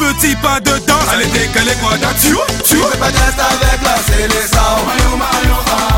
petit pas de danse Allez décaler quoi d'actu Tu fais pas de geste avec la célestin Mario, Mario, Mario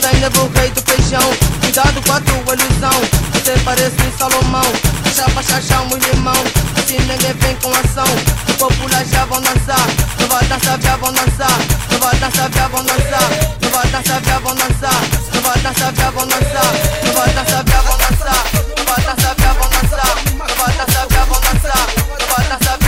Deus ainda o rei do feijão. Cuidado com a tua ilusão. Você parece um Salomão. Chapa, chachão e limão Se assim ninguém vem com ação. Os populares já vão dançar. Não vai dançar, já vão dançar. Não vai dançar, já vão dançar. Não vai dançar, já vão dançar. Não vai dançar, já vão dançar. Não vai dançar, já vão dançar. Não vai dançar, já vão dançar. Não vai dançar, já vão dançar. Não vai dançar,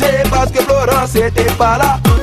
fâché parce que Florence était pas là.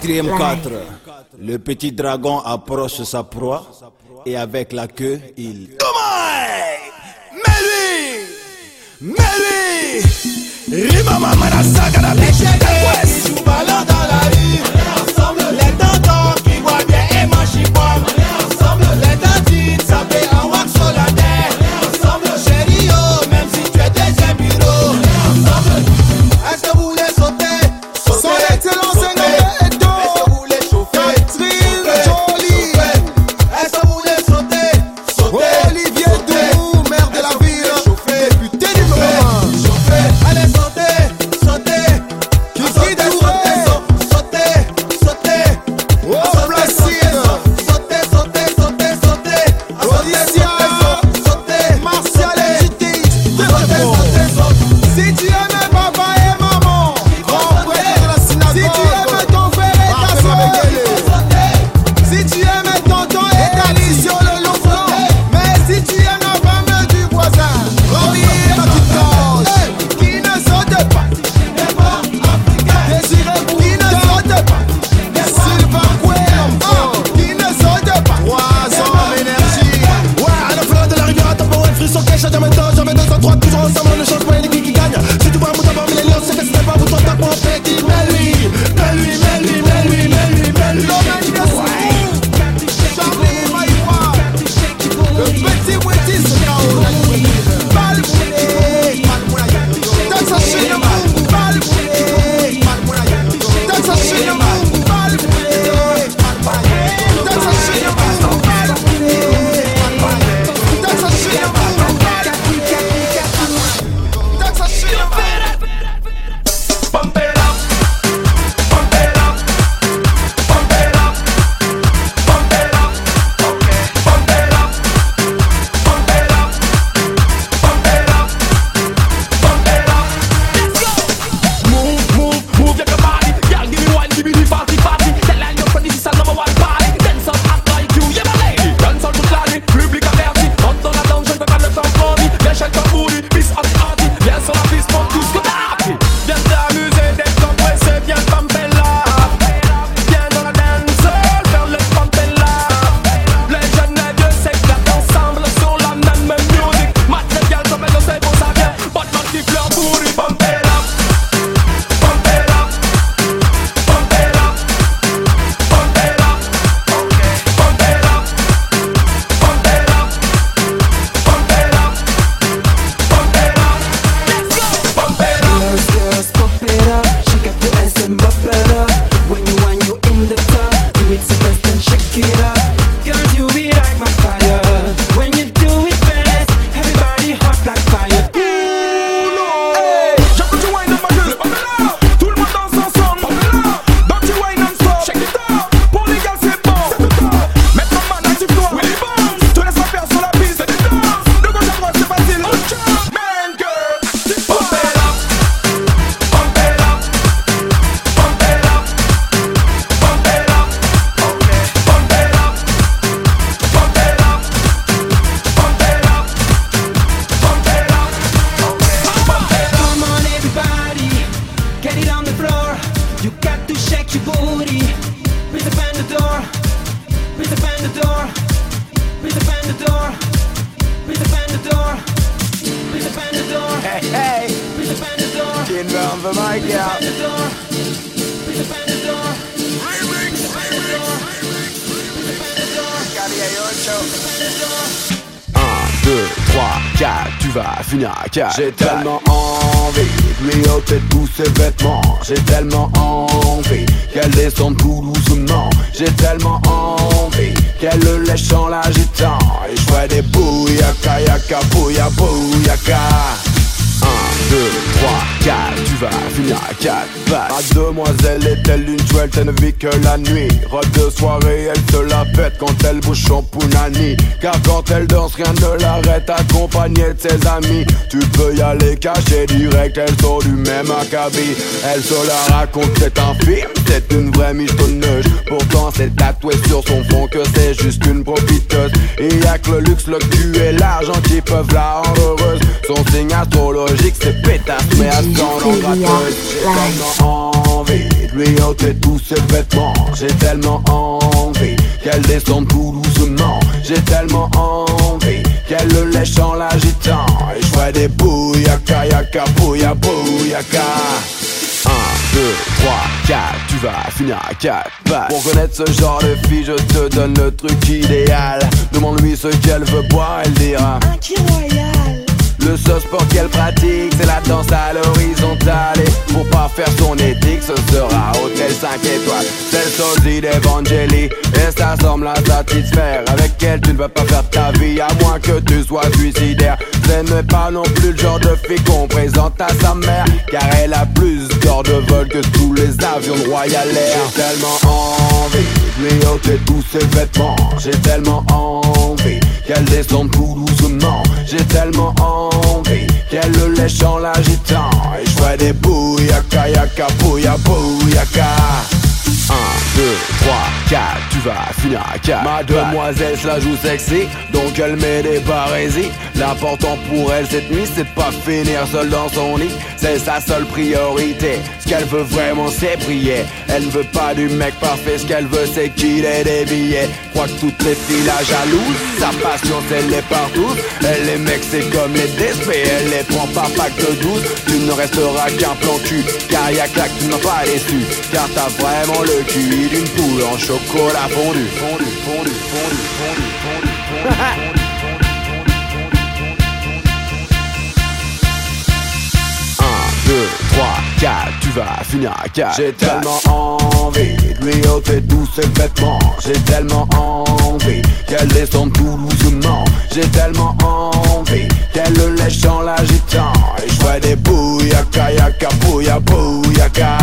Quatrième cadre. Le petit dragon approche sa proie et avec la queue, il... J'ai tellement envie de lui ôter tous ses vêtements. J'ai tellement envie qu'elle descende tout doucement. J'ai tellement envie qu'elle le lèche en l'agitant. Et je fais des bouillaka yaka bouya bouyaka 1, 2, 3, 4, tu vas finir à 4 Mademoiselle est-elle une chouette, elle ne vit que la nuit. Robe de soirée, elle se la pète quand elle bouge son punani. Car quand elle danse, rien ne l'arrête, accompagnée de ses amis. Tu peux y aller cacher direct, elles sont du même acabit. Elle se la raconte, c'est un film, c'est une vraie michetonneuse Pourtant c'est tatoué sur son front que c'est juste une profiteuse Et y'a que le luxe, le cul et l'argent qui peuvent la rendre heureuse. Son signe astrologique c'est pétasse mais à son J'ai tellement envie de lui ôter tous ses vêtements. J'ai tellement envie qu'elle descende tout doucement. J'ai tellement envie qu'elle le lèche en l'agitant. Et je fais des bouyaka yaka bouya bouyaka 1, 2, 3, 4, tu vas finir à 4 Pour connaître ce genre de fille, je te donne le truc idéal. Demande-lui ce qu'elle veut boire, elle dira. Un qui royal. Le seul sport qu'elle pratique, d'Evangélie, et ça semble la satisfaire. Avec elle, tu ne vas pas faire ta vie, à moins que tu sois suicidaire. Ce n'est pas non plus le genre de fille qu'on présente à sa mère, car elle a plus d'heures de vol que tous les avions de. J'ai tellement envie de lui ôter tous ses vêtements. J'ai tellement envie qu'elle descende tout doucement. J'ai tellement envie qu'elle le lèche en l'agitant. Et je fais des bouyaka yaka bouya bouyaka. 1, 2, 3, 4, tu vas finir à 4 Mademoiselle se la joue sexy, donc elle met des barésies. L'important pour elle cette nuit, c'est pas finir seule dans son lit. C'est sa seule priorité, ce qu'elle veut vraiment c'est prier Elle ne veut pas du mec parfait, ce qu'elle veut c'est qu'il ait des billets. Crois que toutes les filles la jalousent, sa passion c'est les partout. Elle les mecs c'est comme les DSP, elle les prend pas pack de 12 Tu ne resteras qu'un plan cul, car y'a claque tu n'as pas déçu. Car t'as vraiment le cul d'une poule en chocolat fondu, fondu, fondu, fondu, fondu, fondu, fondu. 1, 2, 3, 4, tu vas finir à 4 J'ai tellement envie de lui ôter tous ses vêtements J'ai tellement envie qu'elle descende tout doucement J'ai tellement envie qu'elle le lèche en l'agitant Et je fais des bouyaka yaka bouya bouyaka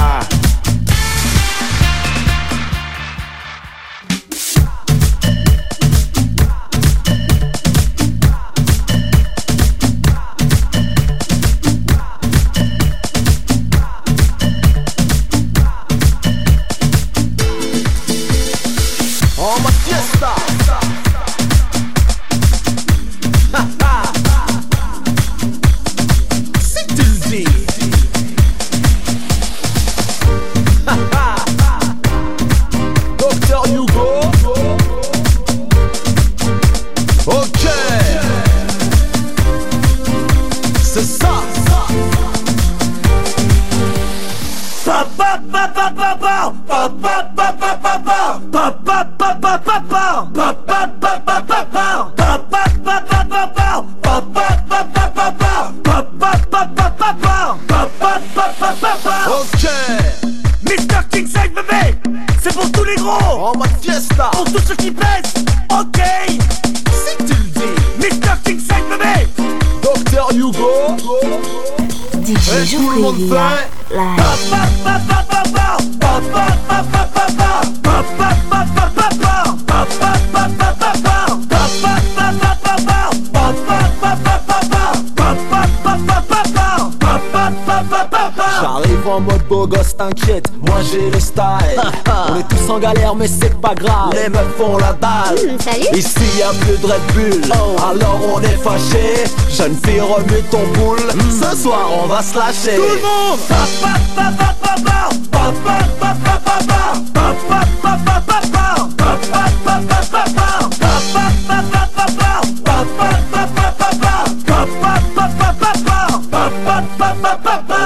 Jeune fille, remue ton boule. Ce soir, on va se lâcher. Tout le monde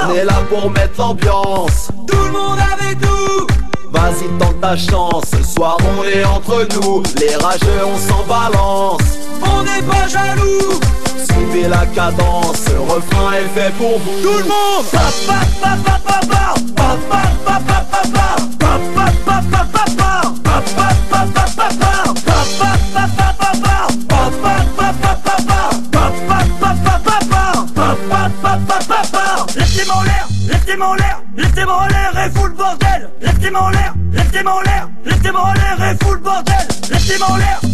On est là pour mettre l'ambiance. Tout le monde avec nous. Vas-y, tente ta chance. Ce soir, on est entre nous. Les rageux, on s'en balance. On n'est pas jaloux. Suivez la cadence, le refrain est fait pour vous. Tout le monde Laissez-moi en l'air, laissez-moi en l'air, laissez-moi en l'air et fous le bordel Laissez-moi en l'air, laissez-moi en l'air, laissez-moi en l'air et fous le bordel Laissez-moi en l'air,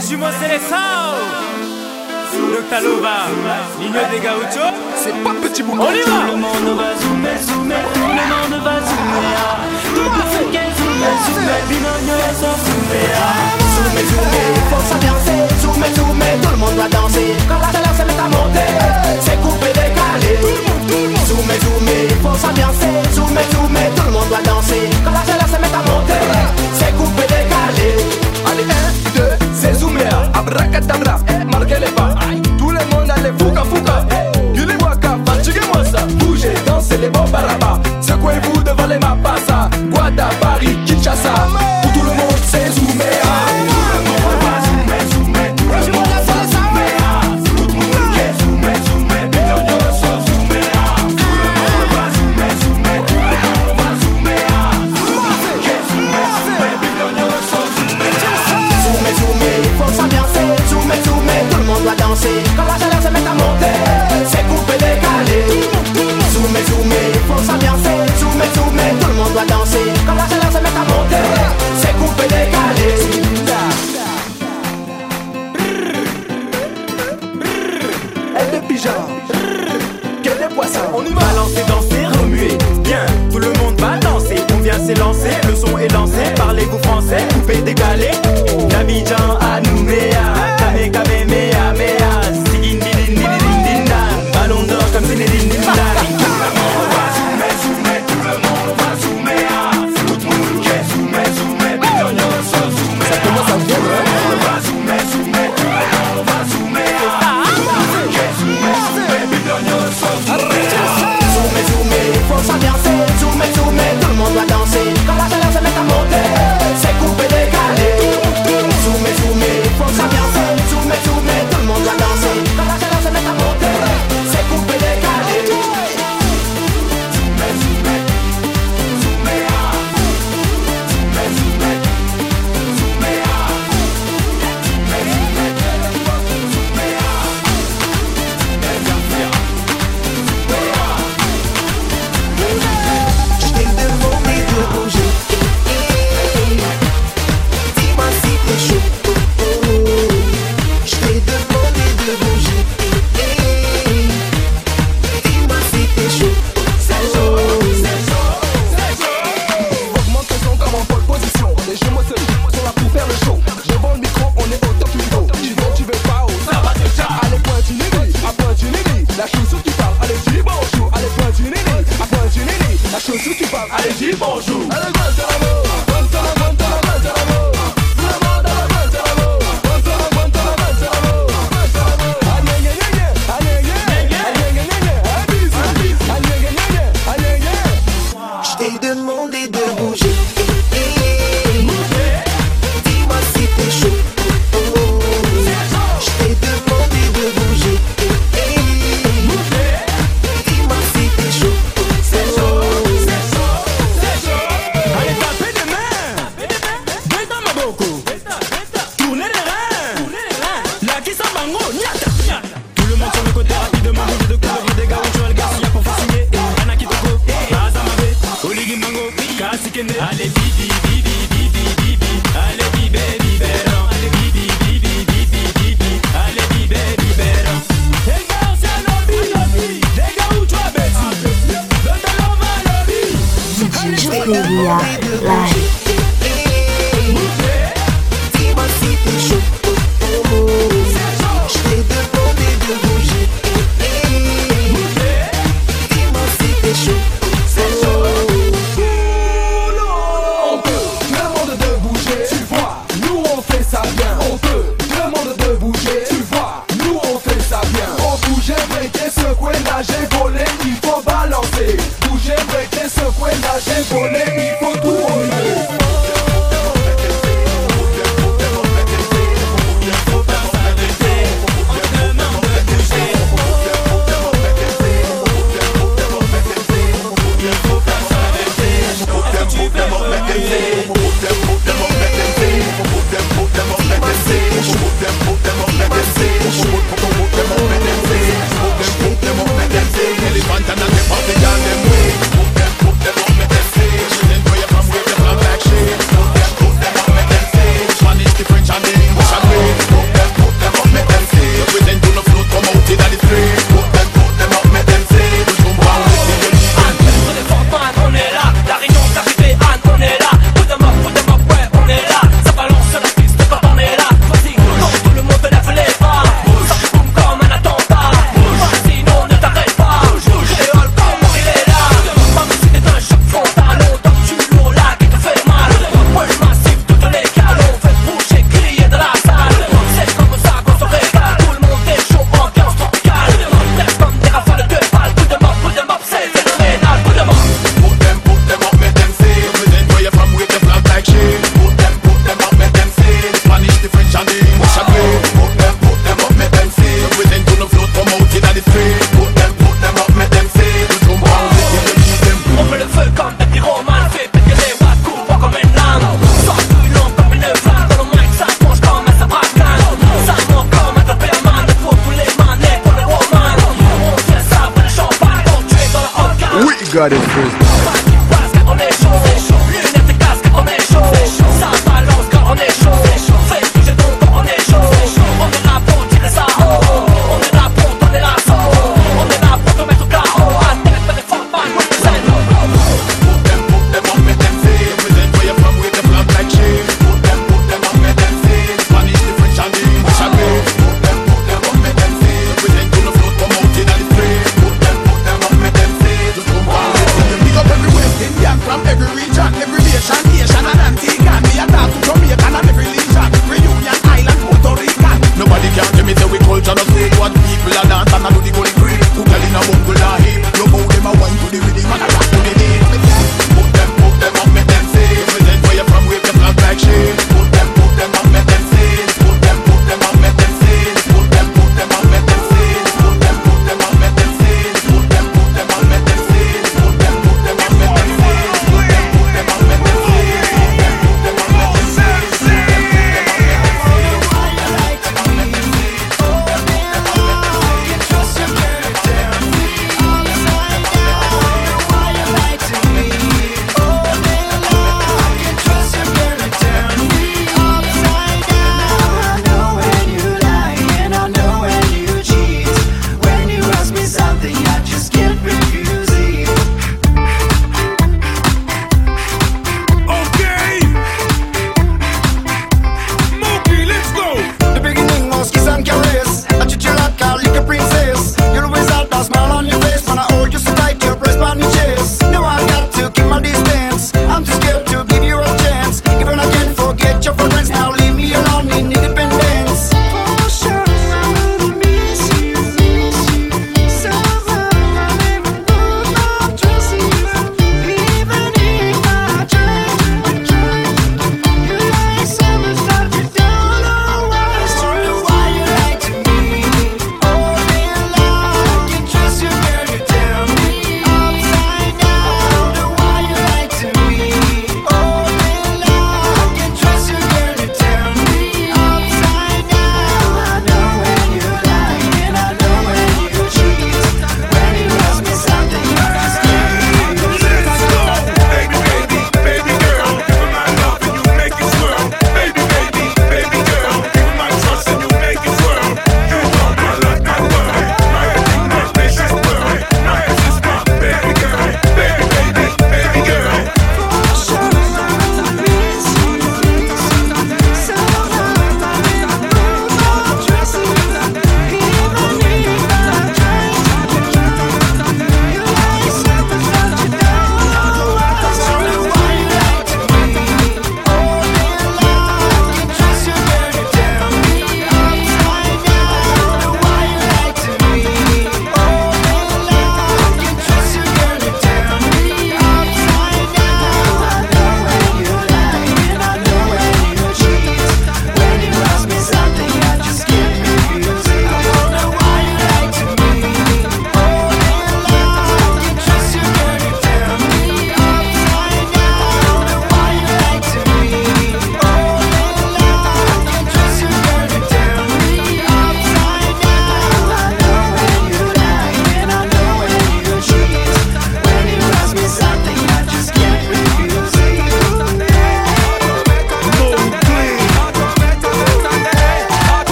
Les jumeaux Célestin Le Talova Nino des Gauchos c'est pas petit boulot. On y va. Le monde va zoomer, zoomer, tout le monde va zoomer. Tout le monde qui zoomer, zoomer, binogno et son zoomer. Zoomé, zoomé, faut s'ambiancer Zoomé, zoomé, tout le monde doit danser. Quand la chaleur se met à monter C'est coupé, décalé. Zoomé, zoomé, faut s'ambiancer Zoomé, zoomé, tout le monde doit danser. Quand la chaleur se met à monter Abracadabra, marquez les pas. Tout le monde a les fouca fouca. Waka, fatiguez-moi ça. Bougez, dansez les bobaraba. Secouez-vous devant les mapasa. Guada, Paris, Kinshasa. Décalé. D'Abidjan à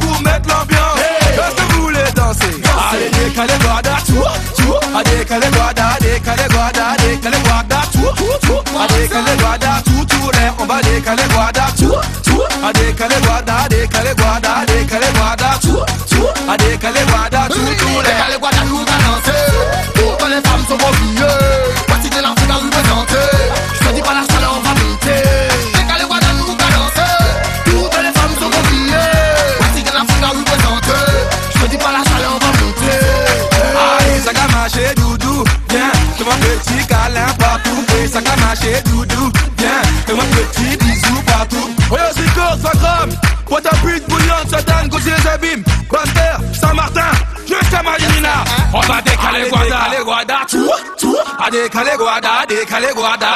pour mettre l'ambiance. Hey. Est-ce que vous voulez danser? Allez, décalez guarda, tout, tout. Allez, décalez guarda, décalez guarda, décalez guarda, tout, tout. Allez, décalez guarda, tout, tout. On va décaler guarda, tout, tout. Allez, décalez guarda, décalez guarda, décalez guarda, tout, tout. Allez, décalez guarda, tout, tout. Décalez guarda, nous allons danser. Toutes les femmes sont mobiles. Instagram, boîte à but, bouillante, Satan, les abîmes, Banter, Saint-Martin, jusqu'à On va décaler Guada, décaler Guada, tout, tout, à décaler Guada, à décaler Guada.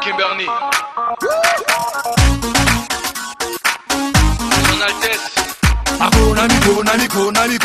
Kimberly. Son Altesse. Akonami, konami, konami,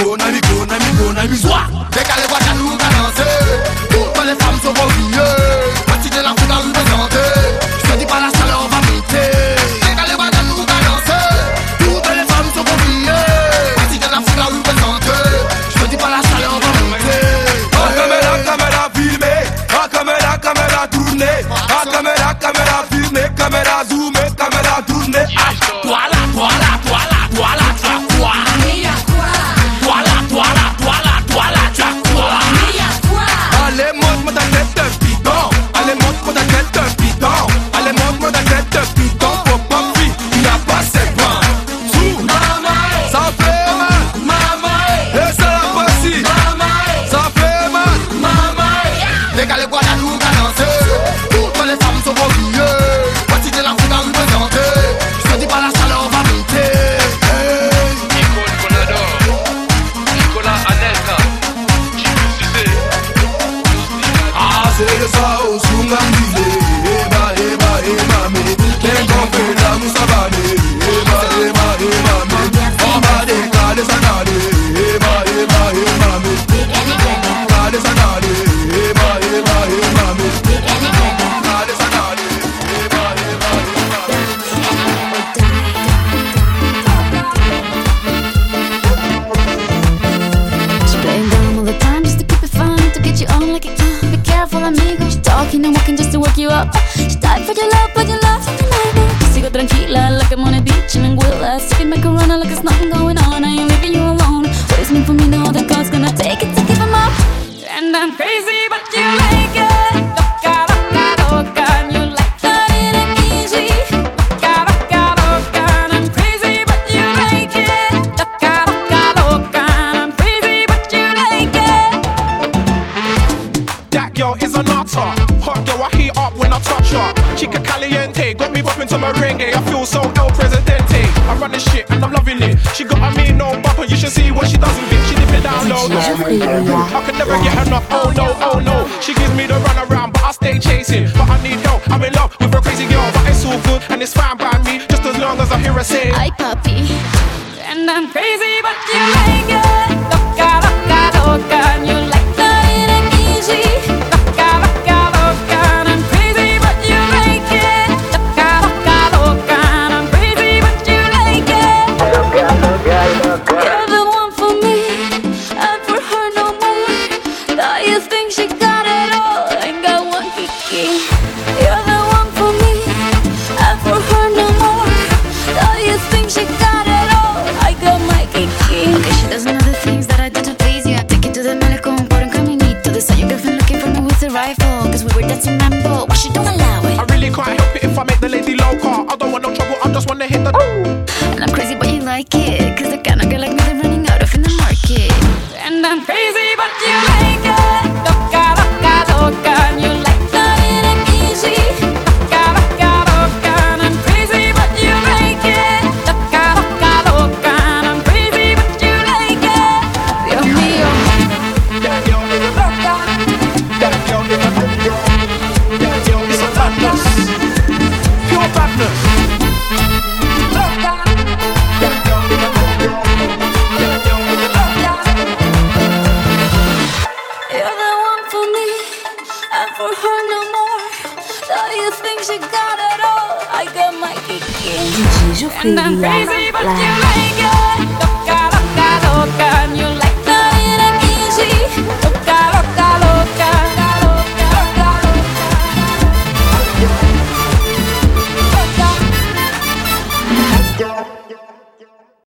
and I'm crazy, but you make it.